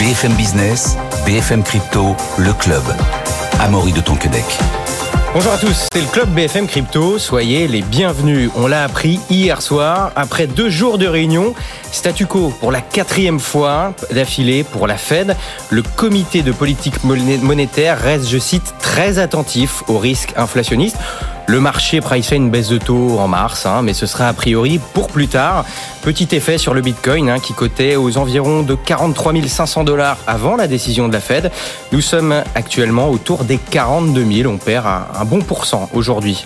BFM Business, BFM Crypto, le club. Amaury de Tonquedec. Bonjour à tous, c'est le club BFM Crypto, soyez les bienvenus. On l'a appris hier soir, après deux jours de réunion, statu quo pour la quatrième fois d'affilée pour la Fed. Le comité de politique monétaire reste, je cite, très attentif aux risques inflationnistes. Le marché priceait une baisse de taux en mars, hein, mais ce sera a priori pour plus tard. Petit effet sur le Bitcoin hein, qui cotait aux environs de 43 500 dollars avant la décision de la Fed. Nous sommes actuellement autour des 42 000. On perd un, bon pourcent aujourd'hui.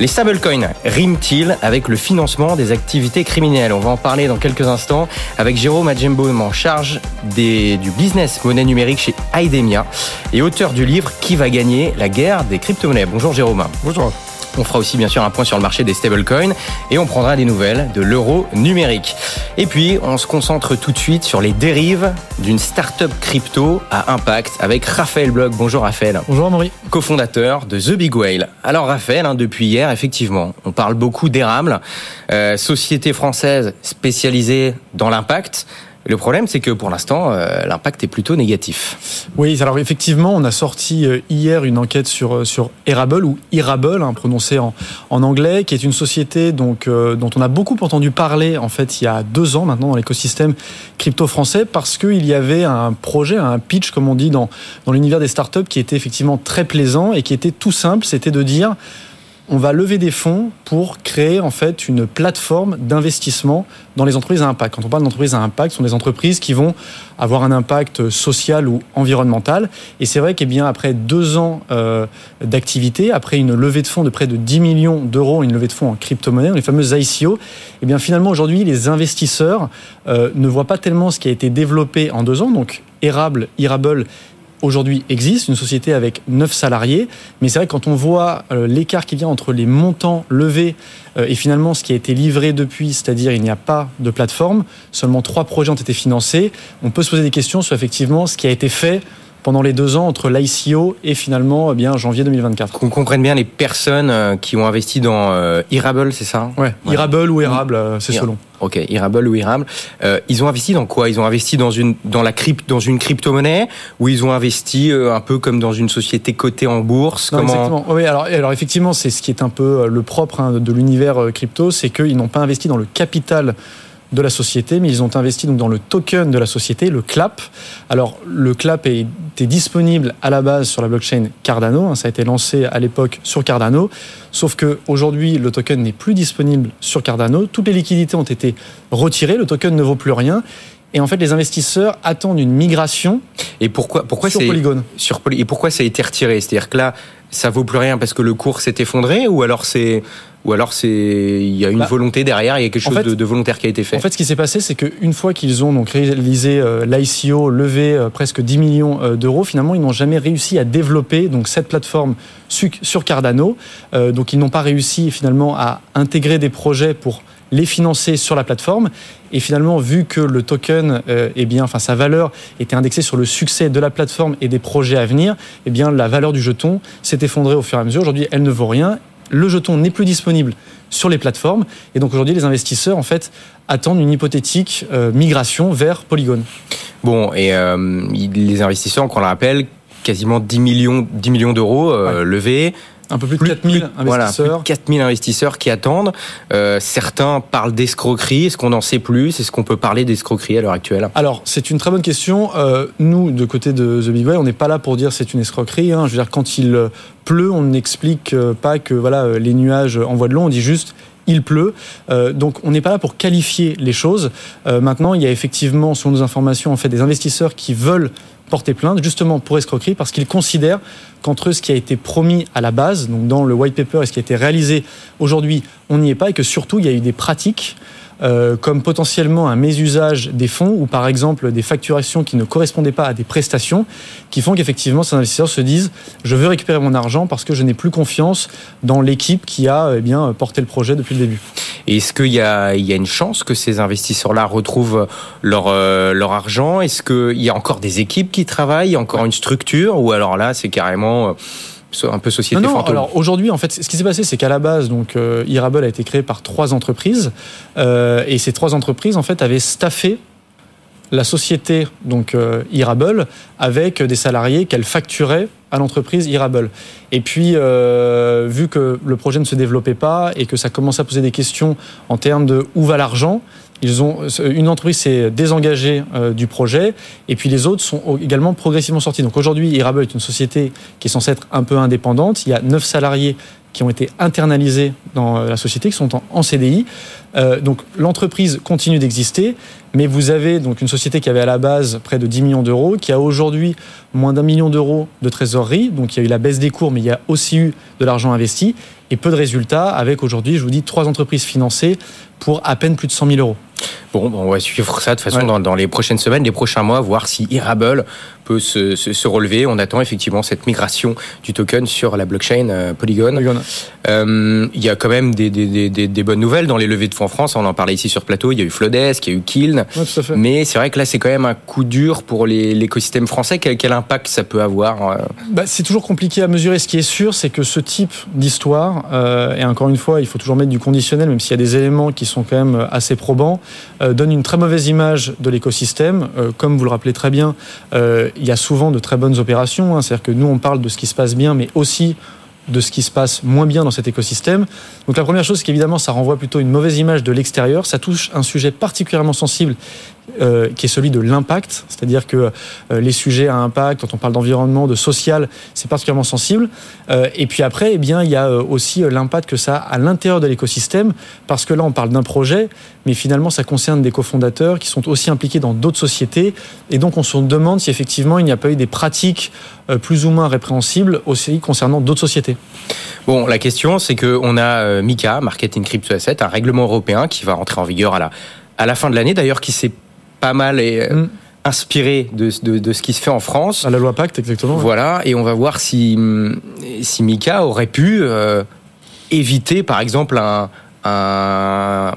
Les stablecoins riment-ils avec le financement des activités criminelles? On va en parler dans quelques instants avec Jérôme Adjembo en charge des, du business monnaie numérique chez Idemia et auteur du livre Qui va gagner la guerre des crypto-monnaies. Bonjour Jérôme. Bonjour. On fera aussi bien sûr un point sur le marché des stablecoins et on prendra des nouvelles de l'euro numérique. Et puis, on se concentre tout de suite sur les dérives d'une start-up crypto à impact avec Raphaël Blog. Bonjour Raphaël. Bonjour Maurice. Cofondateur de The Big Whale. Alors Raphaël, hein, depuis hier, effectivement, on parle beaucoup d'Erable, euh, société française spécialisée dans l'impact. Le problème, c'est que pour l'instant, euh, l'impact est plutôt négatif. Oui, alors effectivement, on a sorti euh, hier une enquête sur, euh, sur Erable, ou Irable, hein, prononcé en, en, anglais, qui est une société donc, dont on a beaucoup entendu parler en fait il y a deux ans maintenant dans l'écosystème crypto français, parce qu'il y avait un projet, un pitch, comme on dit, dans, dans l'univers des startups qui était effectivement très plaisant et qui était tout simple, c'était de dire on va lever des fonds pour créer en fait une plateforme d'investissement dans les entreprises à impact. Quand on parle d'entreprises à impact, ce sont des entreprises qui vont avoir un impact social ou environnemental. Et c'est vrai qu'après bien après deux ans euh, d'activité, après une levée de fonds de près de 10 millions d'euros, une levée de fonds en crypto-monnaie, les fameuses ICO, et bien finalement aujourd'hui les investisseurs euh, ne voient pas tellement ce qui a été développé en deux ans. Donc Erable, Irable aujourd'hui existe, une société avec 9 salariés, mais c'est vrai que quand on voit euh, l'écart qu'il y a entre les montants levés euh, et finalement ce qui a été livré depuis, c'est-à-dire il n'y a pas de plateforme, seulement trois projets ont été financés, on peut se poser des questions sur effectivement ce qui a été fait pendant les deux ans entre l'ICO et finalement eh bien janvier 2024. Qu'on comprenne bien les personnes euh, qui ont investi dans Irable, c'est ça? Ouais, Irable ou Irable, euh, c'est selon. Ok, Irable ou Irable. ils ont investi dans quoi? Ils ont investi dans une dans la crypte dans une crypto-monnaie? Ou ils ont investi un peu comme dans une société cotée en bourse? Exactement. Oui, alors alors effectivement, c'est ce qui est un peu le propre hein, de l'univers crypto, c'est qu'ils n'ont pas investi dans le capital de la société, mais ils ont investi donc dans le token de la société, le CLAP. Alors le CLAP était disponible à la base sur la blockchain Cardano, hein, ça a été lancé à l'époque sur Cardano, sauf que aujourd'hui le token n'est plus disponible sur Cardano, toutes les liquidités ont été retirées, le token ne vaut plus rien. Et en fait, les investisseurs attendent une migration. Et pourquoi, pourquoi sur Polygon sur, Et pourquoi ça a été retiré? C'est-à-dire que là, ça vaut plus rien parce que le cours s'est effondré, ou alors c'est ou alors c'est il y a une bah, volonté derrière, il y a quelque chose de, volontaire qui a été fait. En fait, ce qui s'est passé, c'est qu'une fois qu'ils ont donc réalisé euh, l'ICO, levé euh, presque 10 millions euh, d'euros, finalement, ils n'ont jamais réussi à développer donc cette plateforme sur Cardano. donc, ils n'ont pas réussi finalement à intégrer des projets pour les financer sur la plateforme. Et finalement, vu que le token, eh bien, enfin sa valeur était indexée sur le succès de la plateforme et des projets à venir, eh bien, la valeur du jeton s'est effondrée au fur et à mesure. Aujourd'hui, elle ne vaut rien le jeton n'est plus disponible sur les plateformes. Et donc aujourd'hui, les investisseurs, en fait, attendent une hypothétique euh, migration vers Polygon. Bon, et euh, les investisseurs, qu'on le rappelle, quasiment 10 millions, 10 millions d'euros euh, levés. Un peu plus de 4000 investisseurs. Voilà, 4000 investisseurs qui attendent. Euh, certains parlent d'escroquerie. Est-ce qu'on en sait plus? Est-ce qu'on peut parler d'escroquerie à l'heure actuelle? Alors, c'est une très bonne question. Euh, nous, de côté de The Big Way, on n'est pas là pour dire c'est une escroquerie. Hein. Je veux dire, quand il pleut, on n'explique pas que voilà les nuages envoient de l'eau. On dit juste il pleut. Euh, donc on n'est pas là pour qualifier les choses. Euh, maintenant, il y a effectivement, selon nos informations, en fait, des investisseurs qui veulent porter plainte justement pour escroquerie parce qu'ils considèrent qu'entre ce qui a été promis à la base, donc dans le white paper et ce qui a été réalisé aujourd'hui, on n'y est pas et que surtout il y a eu des pratiques euh, comme potentiellement un mésusage des fonds ou par exemple des facturations qui ne correspondaient pas à des prestations qui font qu'effectivement ces investisseurs se disent je veux récupérer mon argent parce que je n'ai plus confiance dans l'équipe qui a eh bien porté le projet depuis le début. Est-ce qu'il y a, il y a une chance que ces investisseurs-là retrouvent leur, euh, leur argent? Est-ce qu'il y a encore des équipes qui travaillent, encore une structure? Ou alors là c'est carrément... Euh, un peu société non, non, Alors aujourd'hui, en fait, ce qui s'est passé, c'est qu'à la base, donc euh, Irable a été créé par trois entreprises, euh, et ces trois entreprises, en fait, avaient staffé la société donc euh, Irable avec des salariés qu'elle facturait à l'entreprise Irable. Et puis, euh, vu que le projet ne se développait pas et que ça commençait à poser des questions en termes de où va l'argent, ils ont, une entreprise s'est désengagée euh, du projet et puis les autres sont également progressivement sortis. Donc aujourd'hui, Irable est une société qui est censée être un peu indépendante. Il y a neuf salariés qui ont été internalisés dans la société, qui sont en, CDI. Euh, donc l'entreprise continue d'exister, mais vous avez donc une société qui avait à la base près de 10 millions d'euros, qui a aujourd'hui moins d'un million d'euros de trésorerie. Donc il y a eu la baisse des cours, mais il y a aussi eu de l'argent investi et peu de résultats, avec aujourd'hui, je vous dis, trois entreprises financées pour à peine plus de 100 000 euros. Bon, on va suivre ça de toute façon dans, les prochaines semaines, les prochains mois, voir si Irable peut se, relever. On attend effectivement cette migration du token sur la blockchain euh, Polygon. Euh, il y a quand même des, bonnes nouvelles dans les levées de fonds en France. On en parlait ici sur plateau. Il y a eu Flodesk, il y a eu Kiln. mais c'est vrai que là, c'est quand même un coup dur pour l'écosystème français. Quel, impact ça peut avoir euh bah, C'est toujours compliqué à mesurer. Ce qui est sûr, c'est que ce type d'histoire, et encore une fois, il faut toujours mettre du conditionnel, même s'il y a des éléments qui sont quand même assez probants, donne une très mauvaise image de l'écosystème. comme vous le rappelez très bien, il y a souvent de très bonnes opérations. Hein. C'est-à-dire que nous, on parle de ce qui se passe bien, mais aussi de ce qui se passe moins bien dans cet écosystème. Donc la première chose, c'est qu'évidemment, ça renvoie plutôt une mauvaise image de l'extérieur. Ça touche un sujet particulièrement sensible euh, qui est celui de l'impact, c'est-à-dire que euh, les sujets à impact, quand on parle d'environnement, de social, c'est particulièrement sensible. Euh, et puis après, eh bien, il y a aussi l'impact que ça a à l'intérieur de l'écosystème, parce que là, on parle d'un projet, mais finalement, ça concerne des cofondateurs qui sont aussi impliqués dans d'autres sociétés, et donc on se demande si effectivement il n'y a pas eu des pratiques plus ou moins répréhensibles aussi concernant d'autres sociétés. Bon, la question, c'est qu'on a MICA, Marketing Crypto Asset, un règlement européen qui va rentrer en vigueur à la, à la fin de l'année, d'ailleurs, qui s'est pas mal et euh, mm. inspiré de, ce qui se fait en France. À la loi Pacte, exactement. Voilà, et on va voir si, si Mika aurait pu euh, éviter, par exemple, un, un,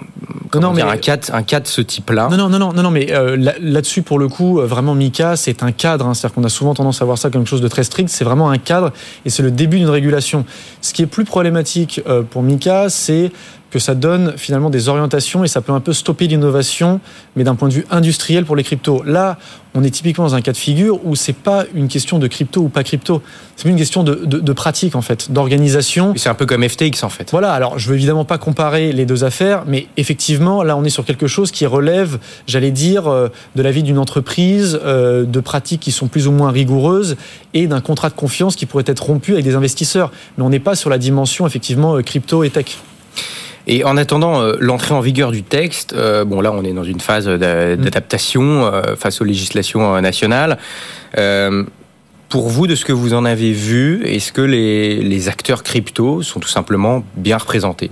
non, mais, un, cas, un de ce type-là. Non, non, non, non, non, mais euh, là-dessus, pour le coup, vraiment, Mika, c'est un cadre. Hein, C'est-à-dire qu'on a souvent tendance à voir ça comme quelque chose de très strict. C'est vraiment un cadre et c'est le début d'une régulation. Ce qui est plus problématique pour Mika, c'est que ça donne finalement des orientations et ça peut un peu stopper l'innovation, mais d'un point de vue industriel pour les cryptos. Là, on est typiquement dans un cas de figure où c'est pas une question de crypto ou pas crypto, c'est une question de, pratique en fait, d'organisation. C'est un peu comme FTX en fait. Voilà. Alors, je veux évidemment pas comparer les deux affaires, mais effectivement, là, on est sur quelque chose qui relève, j'allais dire, euh, de la vie d'une entreprise, euh, de pratiques qui sont plus ou moins rigoureuses et d'un contrat de confiance qui pourrait être rompu avec des investisseurs. Mais on n'est pas sur la dimension effectivement euh, crypto et tech. Et en attendant euh, l'entrée en vigueur du texte, euh, bon là on est dans une phase mm. d'adaptation euh, face aux législations nationales. pour vous, de ce que vous en avez vu, est-ce que les, acteurs crypto sont tout simplement bien représentés?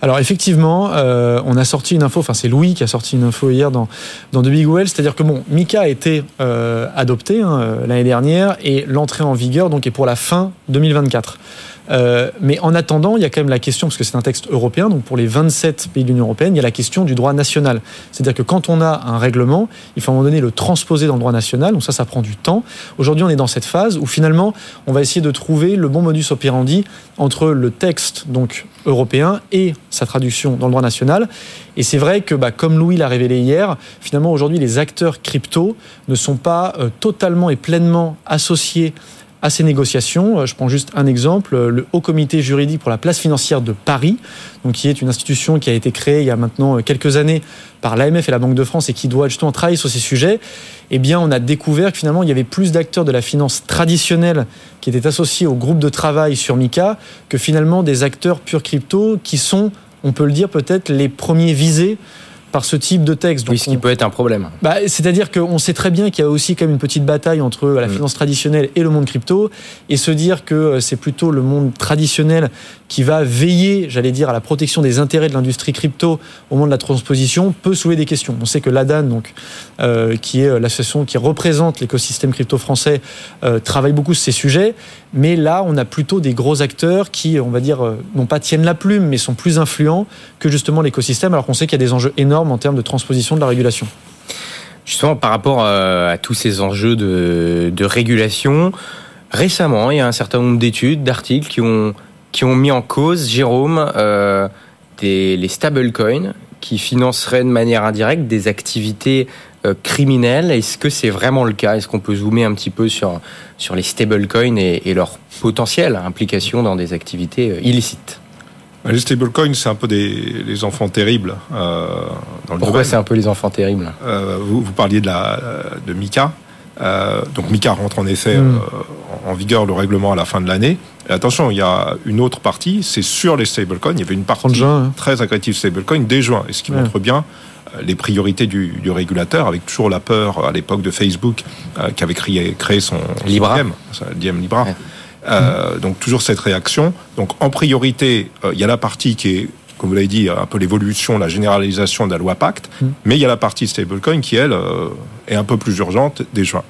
Alors effectivement, on a sorti une info, enfin c'est Louis qui a sorti une info hier dans, dans The Big Well, c'est-à-dire que bon, Mika a été adopté hein, l'année dernière et l'entrée en vigueur donc est pour la fin 2024. Euh, mais en attendant, il y a quand même la question, parce que c'est un texte européen, donc pour les 27 pays de l'Union européenne, il y a la question du droit national. C'est-à-dire que quand on a un règlement, il faut à un moment donné le transposer dans le droit national, donc ça, ça prend du temps. Aujourd'hui, on est dans cette phase où finalement, on va essayer de trouver le bon modus operandi entre le texte donc européen et sa traduction dans le droit national. Et c'est vrai que, bah, comme Louis l'a révélé hier, finalement aujourd'hui les acteurs crypto ne sont pas euh, totalement et pleinement associés à ces négociations. Euh, je prends juste un exemple, euh, le Haut Comité juridique pour la place financière de Paris, donc qui est une institution qui a été créée il y a maintenant euh, quelques années par l'AMF et la Banque de France et qui doit justement travailler sur ces sujets. Eh bien, on a découvert que finalement, il y avait plus d'acteurs de la finance traditionnelle qui étaient associés au groupe de travail sur MICA que finalement des acteurs purs crypto qui sont, on peut le dire peut-être, les premiers visés par ce type de texte. Donc, ce qui peut être un problème. Bah, C'est-à-dire qu'on sait très bien qu'il y a aussi quand même une petite bataille entre la mm. finance traditionnelle et le monde crypto, et se dire que euh, c'est plutôt le monde traditionnel qui va veiller, j'allais dire, à la protection des intérêts de l'industrie crypto au moment de la transposition peut soulever des questions. On sait que l'ADAN, donc, euh, qui est euh, l'association qui représente l'écosystème crypto français, travaille beaucoup sur ces sujets, mais là, on a plutôt des gros acteurs qui, on va dire, non pas tiennent la plume, mais sont plus influents que justement l'écosystème, alors qu'on sait qu'il y a des enjeux énormes en termes de transposition de la régulation. Justement, par rapport euh, à, tous ces enjeux de, régulation, récemment, il y a un certain nombre d'études, d'articles qui ont, qui ont mis en cause, Jérôme, euh, les stablecoins qui financeraient de manière indirecte des activités criminel. Est-ce que c'est vraiment le cas? Est-ce qu'on peut zoomer un petit peu sur, sur les stablecoins et, et leur potentielle implication dans des activités illicites? Les stablecoins, c'est un peu des les enfants terribles. Euh, dans le Pourquoi c'est un peu les enfants terribles? Euh, vous, vous, parliez de, la, de Mika. Euh, donc Mika rentre en effet mm. euh, en vigueur le règlement à la fin de l'année. Et attention, il y a une autre partie, c'est sur les stablecoins. Il y avait une partie juin, hein. très agressive stablecoin dès juin, et ce qui montre bien euh, les priorités du, du, régulateur, avec toujours la peur à l'époque de Facebook qui avait créé, créé son Libra, Diem, Libra. Euh, donc toujours cette réaction. Donc en priorité, euh, il y a la partie qui est, comme vous l'avez dit, un peu l'évolution, la généralisation de la loi Pacte, mm. mais il y a la partie stablecoin qui, elle, euh, est un peu plus urgente dès juin.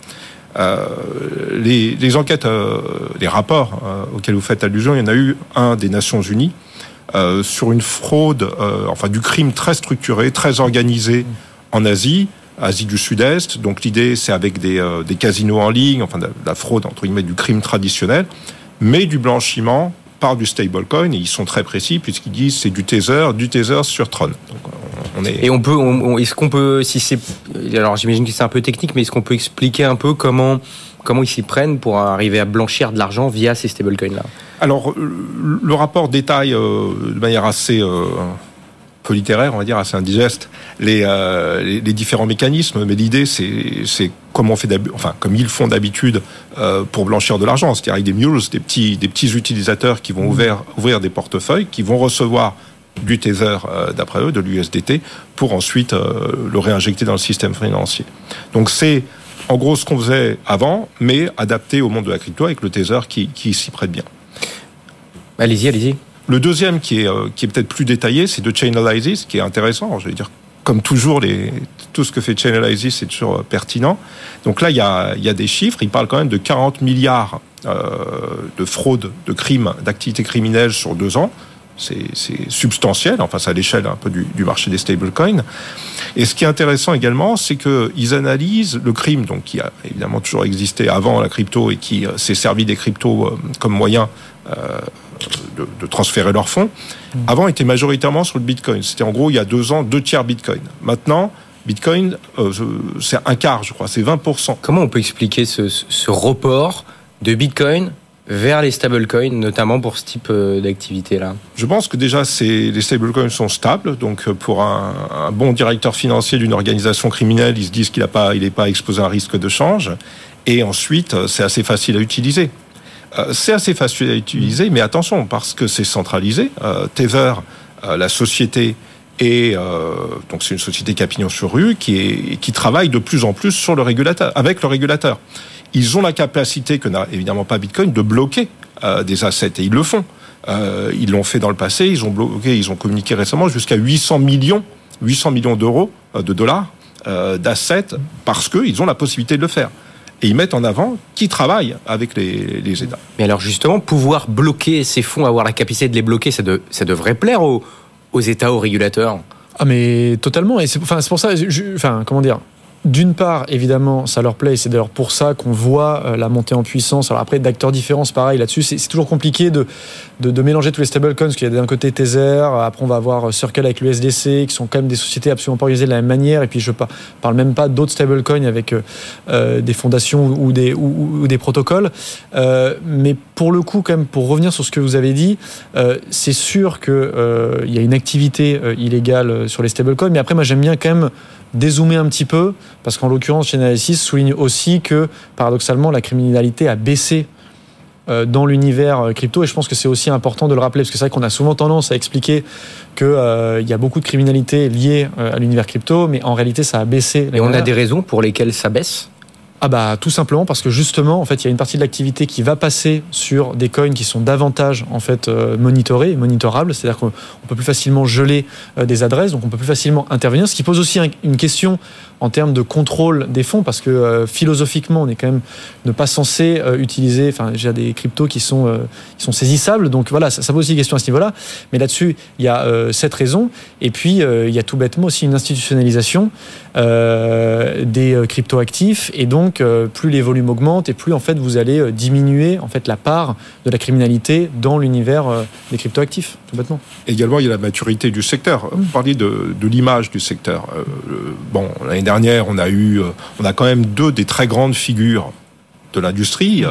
Les, les, enquêtes, les rapports auxquels vous faites allusion, il y en a eu un des Nations Unies sur une fraude, enfin du crime très structuré, très organisé en Asie, Asie du Sud-Est. Donc l'idée, c'est avec des, euh, des, casinos en ligne, enfin de la fraude, entre guillemets, du crime traditionnel, mais du blanchiment par du stablecoin. Et ils sont très précis puisqu'ils disent c'est du Tether, du Tether sur Tron. Donc, on est... Et on peut, est-ce qu'on peut, si c'est, alors j'imagine que c'est un peu technique, mais est-ce qu'on peut expliquer un peu comment comment ils s'y prennent pour arriver à blanchir de l'argent via ces stablecoins là Alors le rapport détaille euh, de manière assez euh, peu littéraire, on va dire, assez indigeste, les, euh, les, les, différents mécanismes. Mais l'idée, c'est comme on fait enfin comme ils font d'habitude euh, pour blanchir de l'argent, c'est-à-dire avec des mules, des petits des petits utilisateurs qui vont ouvrir ouvrir des portefeuilles, qui vont recevoir du Tether euh, d'après eux, de l'USDT, pour ensuite euh, le réinjecter dans le système financier. Donc c'est en gros ce qu'on faisait avant, mais adapté au monde de la crypto avec le Tether qui, qui s'y prête bien. Allez-y, allez-y. Le deuxième, qui est, euh, qui est peut-être plus détaillé, c'est de Chainalysis, qui est intéressant. Je vais dire, comme toujours, les, tout ce que fait Chainalysis, c'est toujours euh, pertinent. Donc là, il y a, il y a des chiffres. Il parle quand même de 40 milliards euh, de fraudes, de crimes, d'activités criminelles sur deux ans. C'est substantiel, enfin c'est à l'échelle un peu du, du, marché des stablecoins. Et ce qui est intéressant également, c'est qu'ils analysent le crime, donc qui a évidemment toujours existé avant la crypto et qui s'est servi des cryptos comme moyen euh, de, de, transférer leurs fonds. Mmh. Avant, était majoritairement sur le Bitcoin. C'était en gros, il y a deux ans, deux tiers Bitcoin. Maintenant, Bitcoin, euh, c'est un quart, je crois, c'est 20%. Comment on peut expliquer ce, ce report de Bitcoin vers les stablecoins, notamment pour ce type euh, d'activité-là? Je pense que déjà, les stablecoins sont stables. Donc, pour un, un bon directeur financier d'une organisation criminelle, ils se disent qu'il n'est pas, il pas exposé à un risque de change. Et ensuite, c'est assez facile à utiliser. Euh, c'est assez facile à utiliser, mais attention, parce que c'est centralisé. Euh, Tether, euh, la société, et donc c'est une société Capignon sur rue qui travaille de plus en plus sur le régulateur, avec le régulateur. Ils ont la capacité, que n'a évidemment pas Bitcoin, de bloquer des assets, et ils le font. ils l'ont fait dans le passé, ils ont bloqué, ils ont communiqué récemment jusqu'à 800 millions, 800 millions d'euros, de dollars d'assets, parce qu'ils ont la possibilité de le faire et ils mettent en avant qui travaille avec les, les, États. Mais alors justement, pouvoir bloquer ces fonds, avoir la capacité de les bloquer, ça, de, ça devrait plaire aux, aux, États, aux régulateurs? Ah mais totalement, et c'est enfin, pour ça, je, enfin comment dire, d'une part, évidemment, ça leur plaît, c'est d'ailleurs pour ça qu'on voit euh, la montée en puissance. Alors après, d'acteurs différents, pareil là-dessus. C'est toujours compliqué de, mélanger tous les stablecoins, parce qu'il y a d'un côté Tether, après on va avoir Circle avec l'USDC, qui sont quand même des sociétés absolument pas organisées de la même manière, et puis je parle même pas d'autres stablecoins avec euh, euh, des fondations ou des, protocoles. Euh, mais pour le coup, quand même, pour revenir sur ce que vous avez dit, euh, c'est sûr qu'il euh, y a une activité illégale sur les stablecoins, mais après, moi j'aime bien quand même dézoomer un petit peu, parce qu'en l'occurrence, Chainalysis souligne aussi que, paradoxalement, la criminalité a baissé euh, dans l'univers euh, crypto. Et je pense que c'est aussi important de le rappeler parce que c'est vrai qu'on a souvent tendance à expliquer qu'il euh, y a beaucoup de criminalité liée à l'univers crypto mais en réalité ça a baissé. Et on a des raisons pour lesquelles ça baisse? Ah bah tout simplement parce que justement en fait il y a une partie de l'activité qui va passer sur des coins qui sont davantage en fait euh, monitorés, monitorables, c'est-à-dire qu'on peut plus facilement geler euh, des adresses, donc on peut plus facilement intervenir, ce qui pose aussi un, une question en termes de contrôle des fonds parce que euh, philosophiquement on est quand même ne pas censé utiliser enfin j'ai des cryptos qui sont qui sont saisissables. Donc voilà ça, ça pose aussi des questions à ce niveau-là. Mais là-dessus il y a cette raison et puis il y a tout bêtement aussi une institutionnalisation des crypto actifs et donc plus les volumes augmentent et plus en fait vous allez diminuer en fait la part de la criminalité dans l'univers des crypto actifs tout bêtement. Également il y a la maturité du secteur. Vous parliez de, de l'image du secteur. Bon l'année dernière, on a eu, on a quand même deux des très grandes figures de l'industrie,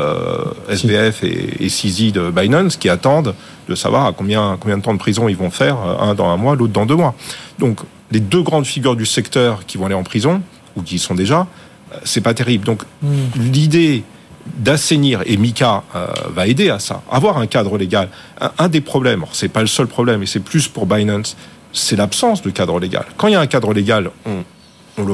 SBF et, et CZ de Binance, qui attendent de savoir à combien, combien de temps de prison ils vont faire, un dans un mois, l'autre dans deux mois. Donc, les deux grandes figures du secteur qui vont aller en prison, ou qui y sont déjà, c'est pas terrible. Donc, mm. l'idée d'assainir, et Mika euh, va aider à ça, avoir un cadre légal. Un, des problèmes, c'est pas le seul problème, et c'est plus pour Binance, c'est l'absence de cadre légal. Quand il y a un cadre légal, on, on, le,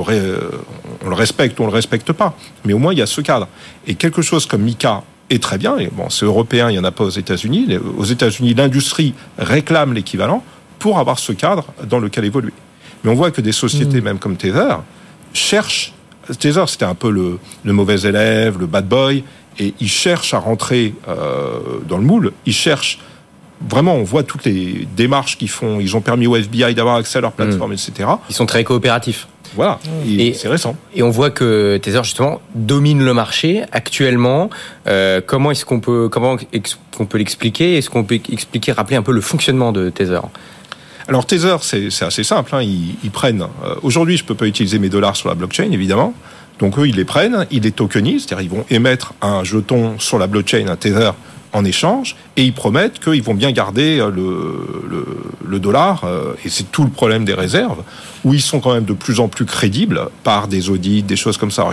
on le respecte ou on le respecte pas, mais au moins il y a ce cadre. Et quelque chose comme Mika est très bien, et bon, c'est européen, il n'y en a pas aux États-Unis. Aux États-Unis, l'industrie réclame l'équivalent pour avoir ce cadre dans lequel évoluer. Mais on voit que des sociétés, mm. même comme Tether, cherchent Tether, c'était un peu le, mauvais élève, le bad boy, et il cherche à rentrer euh, dans le moule. Il cherche vraiment, on voit toutes les démarches qu'ils font. Ils ont permis au FBI d'avoir accès à leur plateforme, mm. etc. Ils sont très coopératifs. Voilà, et, c'est récent. Et on voit que Tether justement domine le marché actuellement. Euh, comment est-ce qu'on peut comment est-ce qu'on peut l'expliquer? Est-ce qu'on peut expliquer, rappeler un peu le fonctionnement de Tether alors Tether, c'est assez simple. Hein. Ils, prennent. Euh, aujourd'hui, je peux pas utiliser mes dollars sur la blockchain, évidemment. Donc eux, ils les prennent, ils les tokenisent, c'est-à-dire ils vont émettre un jeton sur la blockchain, un Tether en échange, et ils promettent qu'ils vont bien garder euh, le, le, dollar, euh, et c'est tout le problème des réserves, où ils sont quand même de plus en plus crédibles par des audits, des choses comme ça.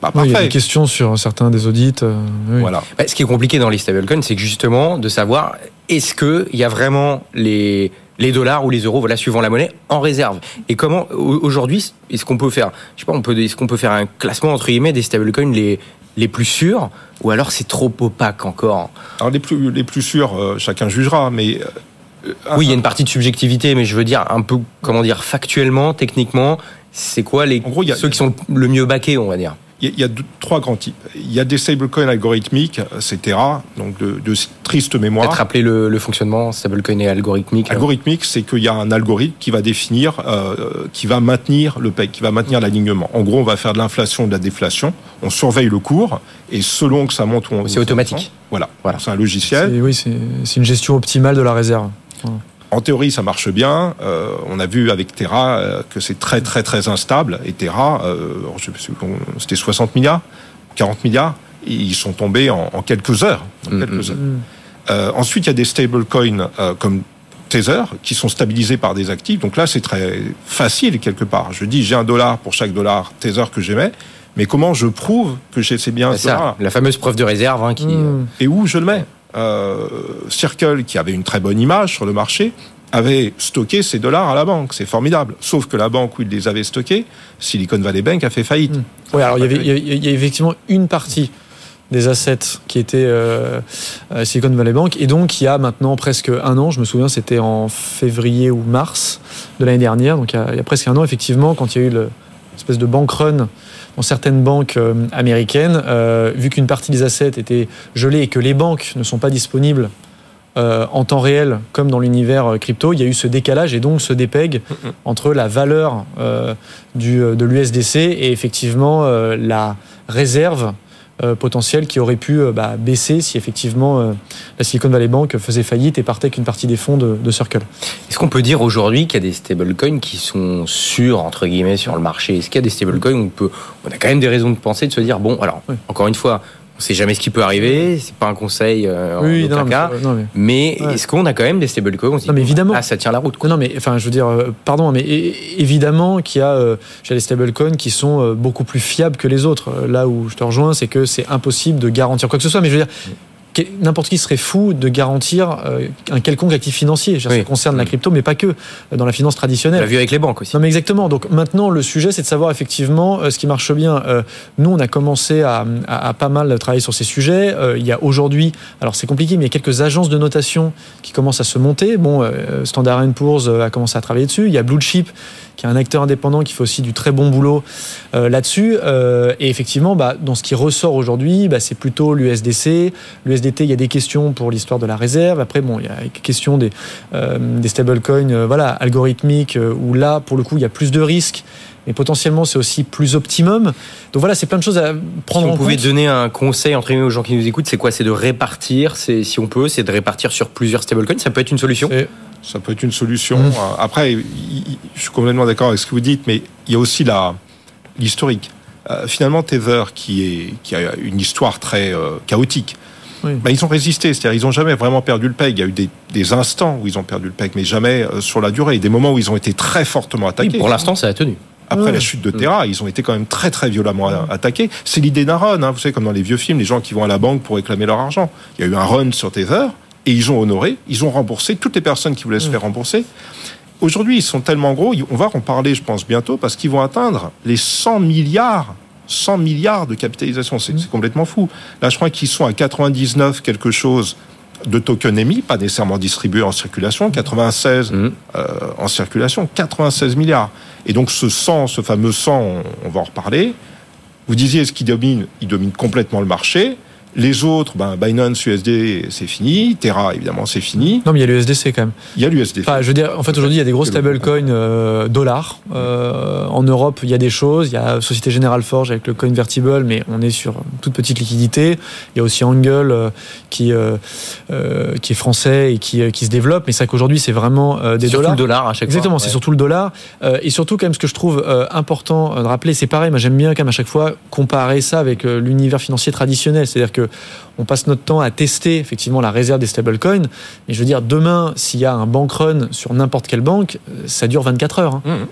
Bah, il y a des questions sur certains des audits. Voilà. Bah, ce qui est compliqué dans les stablecoins, c'est justement de savoir est-ce qu'il y a vraiment les les dollars ou les euros, voilà, suivant la monnaie, en réserve. Et comment aujourd'hui est-ce qu'on peut faire, je sais pas, on peut, est-ce qu'on peut faire un classement entre guillemets des stablecoins les les plus sûrs ou alors c'est trop opaque encore? Alors les plus les plus sûrs, euh, chacun jugera, mais euh, oui, il y a une partie de subjectivité, mais je veux dire un peu comment dire factuellement, techniquement, c'est quoi les ceux qui sont le mieux baqués, on va dire? Il y, a trois grands types. Il y a des stablecoins algorithmiques, c'est Terra, donc de, de triste mémoire. Peut-être rappeler le, le, fonctionnement stablecoin et algorithmique. Algorithmique, c'est qu'il y a un algorithme qui va définir, euh, qui va maintenir le PEG, qui va maintenir l'alignement. En gros, on va faire de l'inflation et de la déflation. On surveille le cours et selon que ça monte ou on. C'est automatique. Voilà. voilà. C'est un logiciel. Oui, c'est une gestion optimale de la réserve. En théorie, ça marche bien. Euh, on a vu avec Terra euh, que c'est très très très instable. Et Terra, euh, c'était 60 milliards, 40 milliards. Ils sont tombés en, quelques heures. Mm-hmm. heures. ensuite, il y a des stablecoins comme Tether qui sont stabilisés par des actifs. Donc là, c'est très facile quelque part. Je dis, j'ai un dollar pour chaque dollar Tether que j'émets. Mais comment je prouve que j'ai ces biens ça, La fameuse preuve de réserve. Hein, qui... Mm. Et où je le mets? Euh, Circle, qui avait une très bonne image sur le marché, avait stocké ses dollars à la banque. C'est formidable. Sauf que la banque où il les avait stockés, Silicon Valley Bank a fait faillite. Hmm. Oui, alors il y, avait, effectivement une partie des assets qui étaient euh, Silicon Valley Bank et donc il y a maintenant presque un an, je me souviens c'était en février ou mars de l'année dernière, donc il y, a, presque un an effectivement quand il y a eu l'espèce de bank run dans certaines banques euh, américaines, euh, vu qu'une partie des assets étaient gelés et que les banques ne sont pas disponibles euh, en temps réel, comme dans l'univers crypto, il y a eu ce décalage et donc ce dépeg entre la valeur du, de l'USDC et effectivement la réserve potentiel qui aurait pu euh, bah, baisser si effectivement euh, la Silicon Valley Bank faisait faillite et partait qu'une partie des fonds de, Circle. Est-ce qu'on peut dire aujourd'hui qu'il y a des stablecoins qui sont sûrs, entre guillemets, sur le marché? Est-ce qu'il y a des stablecoins où on, peut, on a quand même des raisons de penser, de se dire, bon, alors, encore une fois, on sait jamais ce qui peut arriver, c'est pas un conseil euh, en aucun cas. mais, est-ce qu'on a quand même des stablecoins Non, mais évidemment. Ah, ça tient la route. Non, mais enfin, je veux dire, euh, pardon, mais évidemment qu'il y a euh, des stablecoins qui sont beaucoup plus fiables que les autres. Là où je te rejoins, c'est que c'est impossible de garantir quoi que ce soit. Mais je veux dire, n'importe qui serait fou de garantir euh, un quelconque actif financier. Ça concerne la mm. crypto, mais pas que, euh, dans la finance traditionnelle. On l'a vu avec les banques aussi. Non, mais exactement. Donc maintenant, le sujet, c'est de savoir effectivement euh, ce qui marche bien. nous, on a commencé à, à, pas mal travailler sur ces sujets. il y a aujourd'hui, alors c'est compliqué, mais il y a quelques agences de notation qui commencent à se monter. Bon, Standard Poor's a commencé à travailler dessus. Il y a Blue Chip qui est un acteur indépendant qui fait aussi du très bon boulot euh, là-dessus. Euh, et effectivement, bah, dans ce qui ressort aujourd'hui, bah, c'est plutôt l'USDC. L'USDT, il y a des questions pour l'histoire de la réserve. Après, bon, il y a des questions des, euh, stablecoins voilà, algorithmiques, où là, pour le coup, il y a plus de risques mais potentiellement c'est aussi plus optimum. Donc voilà, c'est plein de choses à prendre si on pouvait donner un conseil entre aux gens qui nous écoutent, c'est quoi? C'est de répartir, c'est si on peut, c'est de répartir sur plusieurs stablecoins. Ça peut être une solution. Ça peut être une solution. Mmh. Après, je suis complètement d'accord avec ce que vous dites, mais il y a aussi la, l'historique. Euh, finalement, Tether, qui, est, qui a une histoire très euh, chaotique, Oui. ben, ils ont résisté. C'est-à-dire, ils n'ont jamais vraiment perdu le peg. Il y a eu des, des instants où ils ont perdu le peg, mais jamais euh, sur la durée. Des moments où ils ont été très fortement Oui, attaqués. pour l'instant, ça a tenu. Après Ouais. la chute de Terra, ils ont été quand même très très violemment a- attaqués. C'est l'idée d'un run, hein. vous savez, comme dans les vieux films, les gens qui vont à la banque pour réclamer leur argent. Il y a eu un run sur Tether et ils ont honoré, ils ont remboursé toutes les personnes qui voulaient se faire rembourser. Aujourd'hui, ils sont tellement gros, on va en parler, je pense, bientôt, parce qu'ils vont atteindre les 100 milliards. 100 milliards de capitalisation, c'est c'est complètement fou. Là, je crois qu'ils sont à 99 quelque chose de tokens émis, pas nécessairement distribués en circulation, 96 Mhm. euh, en circulation, 96 milliards. Et donc ce 100, ce fameux 100, on, on va en reparler. Vous disiez, ce qui domine? Il domine complètement le marché. Les autres, ben, Binance, USD, c'est fini. Terra, évidemment, c'est fini. Non, mais il y a l'USDC quand même. Il y a l'USD. Enfin, je veux dire, en fait, aujourd'hui, il y a des gros stablecoins euh, dollars. Euh, en Europe, il y a des choses. Il y a Société Générale Forge avec le convertible, mais on est sur une toute petite liquidité. Il y a aussi Angle euh, qui, euh, qui est français et qui, euh, qui se développe. Mais c'est vrai qu'aujourd'hui, c'est vraiment euh, des Surtout dollars. le dollar à chaque Exactement, fois. c'est Ouais. surtout le dollar. Euh, et surtout, quand même, ce que je trouve euh, important de rappeler, c'est pareil, moi j'aime bien quand même à chaque fois comparer ça avec euh, l'univers financier traditionnel. C'est-à-dire que on passe notre temps à tester effectivement la réserve des stablecoins. Mais je veux dire, demain, s'il y a un bank run sur n'importe quelle banque, euh, ça dure 24 heures. hein. Mhm.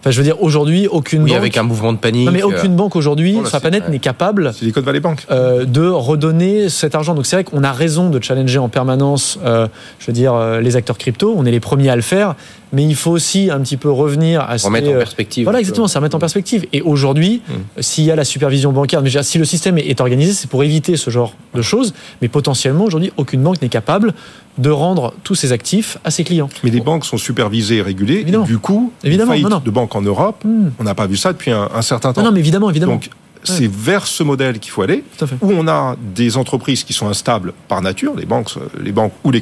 Enfin, je veux dire, aujourd'hui, aucune Oui, banque. avec un mouvement de panique. Non, mais aucune banque aujourd'hui sur la planète n'est capable Silicon Valley Bank. euh, de redonner cet argent. Donc c'est vrai qu'on a raison de challenger en permanence, euh, je veux dire, euh, les acteurs crypto. On est les premiers à le faire, mais il faut aussi un petit peu revenir à ce remettre en euh, perspective. voilà, exactement, ça remettre en perspective. Et aujourd'hui, Mm. s'il y a la supervision bancaire, mais dire, si le système est- organisé, c'est pour éviter ce genre de choses. Mais potentiellement, aujourd'hui, aucune banque n'est capable de rendre tous ses actifs à ses clients. Mais les banques sont supervisées et régulées. Évidemment. Et du coup, Évidemment, non, non. de banques en Europe, Hmm. on n'a pas vu ça depuis un, un certain temps. Non, non, mais évidemment, évidemment. Donc, c'est vers ce modèle qu'il faut aller, où on a des entreprises qui sont instables par nature, les banques, les banques ou les,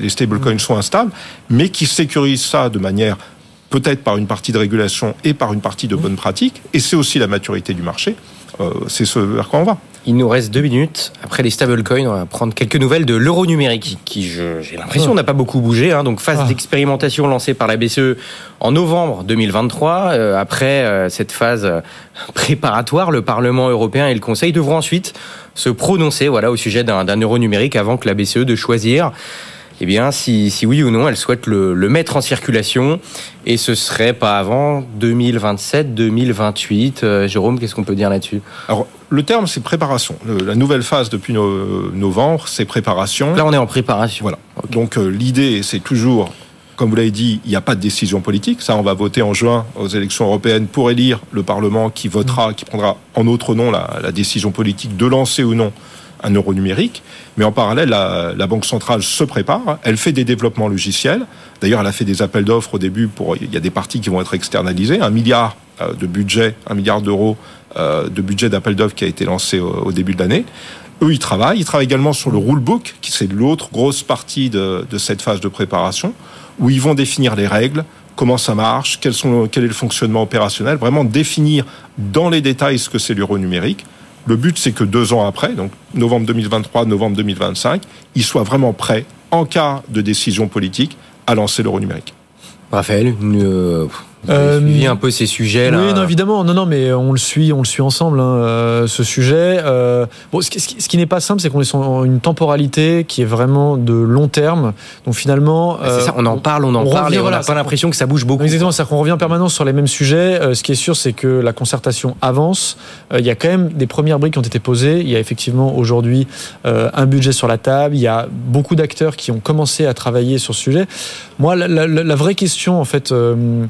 les stablecoins sont instables, mais qui sécurisent ça de manière peut-être par une partie de régulation et par une partie de bonne pratique, et c'est aussi la maturité du marché. Euh, c'est ce vers quoi on va. Il nous reste deux minutes. Après les stablecoins, on va prendre quelques nouvelles de l'euro numérique, qui, j'ai l'impression, Ah. n'a pas beaucoup bougé. hein. Donc, phase Ah. d'expérimentation lancée par la BCE en novembre 2023. Euh, après euh, cette phase euh, préparatoire, le Parlement européen et le Conseil devront ensuite se prononcer voilà, au sujet d'un d'un euro numérique avant que la BCE de choisir eh bien, si, si oui ou non, elle souhaite le, le mettre en circulation. Et ce serait pas avant 2027-2028. Euh, Jérôme, qu'est-ce qu'on peut dire là-dessus? Alors, le terme, c'est préparation. Le- la nouvelle phase depuis no- novembre, c'est préparation. Là, on est en préparation. Voilà. Donc euh, l'idée, c'est toujours, comme vous l'avez dit, il n'y a pas de décision politique. Ça, on va voter en juin aux élections européennes pour élire le Parlement qui votera, qui prendra en notre nom la, la décision politique de lancer ou non un euro numérique. Mais en parallèle, la, Banque centrale se prépare. Elle fait des développements logiciels. D'ailleurs, elle a fait des appels d'offres au début pour. Il y a des parties qui vont être externalisées. Un milliard euh, de budget, un milliard d'euros euh, de budget d'appel d'offres qui a été lancé au, début de l'année. Eux, ils travaillent. Ils travaillent également sur le rulebook, qui c'est l'autre grosse partie de, cette phase de préparation, où ils vont définir les règles, comment ça marche, sont, quel est le fonctionnement opérationnel, vraiment définir dans les détails ce que c'est l'euro numérique. Le but, c'est que deux ans après, donc novembre 2023, novembre 2025, ils soient vraiment prêts, en cas de décision politique, à lancer l'euro numérique. Raphaël, une, euh, vous avez Euh, suivi un peu ces sujets là. Oui, non, évidemment, non, non, mais on le suit, on le suit ensemble, hein, euh, ce sujet. Euh, bon, ce qui, ce n'est pas simple, c'est qu'on est sur une temporalité qui est vraiment de long terme. Donc finalement, Ah, c'est ça, on en parle, on en on parle revient, et on n'a pas l'impression que ça bouge beaucoup. Exactement, c'est-à-dire qu'on revient en permanence sur les mêmes sujets. Ce qui est sûr, c'est que la concertation avance. Il y a quand même des premières briques qui ont été posées. Il y a effectivement aujourd'hui un budget sur la table. Il y a beaucoup d'acteurs qui ont commencé à travailler sur ce sujet. Moi, la, la- la vraie question, en fait, euh,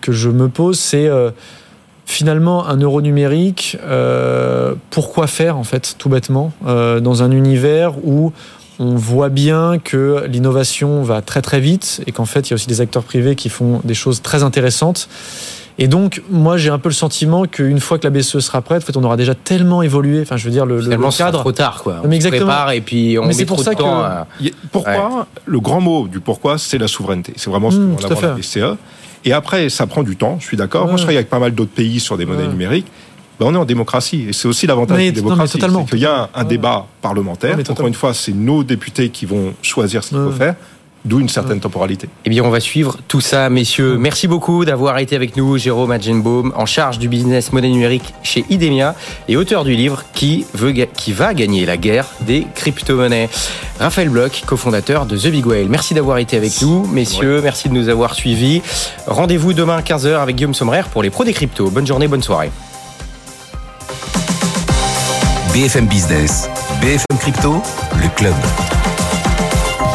que je me pose, c'est euh, finalement un euro numérique. euh, pourquoi faire, en fait, tout bêtement, euh, dans un univers où on voit bien que l'innovation va très très vite et qu'en fait il y a aussi des acteurs privés qui font des choses très intéressantes. Et donc moi j'ai un peu le sentiment qu'une fois que la BCE sera prête, en fait, on aura déjà tellement évolué. Enfin je veux dire le, le- Finalement, le cadre. trop tard, quoi. Mais On se exactement. prépare et puis on Mais met c'est pour trop ça de temps que- à- Pourquoi Le grand mot du pourquoi, c'est la souveraineté. C'est vraiment ce que Mmh, la. BCE. Et après, ça prend du temps, je suis d'accord. Moi, Ouais. je travaille avec pas mal d'autres pays sur des monnaies Ouais. numériques. Ben, on est en démocratie. Et c'est aussi l'avantage de la démocratie. qu'il y a un, débat parlementaire. Non, Encore une fois, c'est nos députés qui vont choisir ce qu'il faut faire. D'où une certaine temporalité. Eh bien, on va suivre tout ça, messieurs. Merci beaucoup d'avoir été avec nous, Jérôme Adjenbaum, en charge du business monnaie numérique chez Idemia et auteur du livre qui, veut, qui va gagner la guerre des crypto-monnaies. Raphaël Bloch, cofondateur de The Big Whale. Merci d'avoir été avec nous, messieurs. Merci de nous avoir suivis. Rendez-vous demain à 15h avec Guillaume Sommerer pour les pros des cryptos. Bonne journée, bonne soirée. BFM Business, BFM Crypto, le club.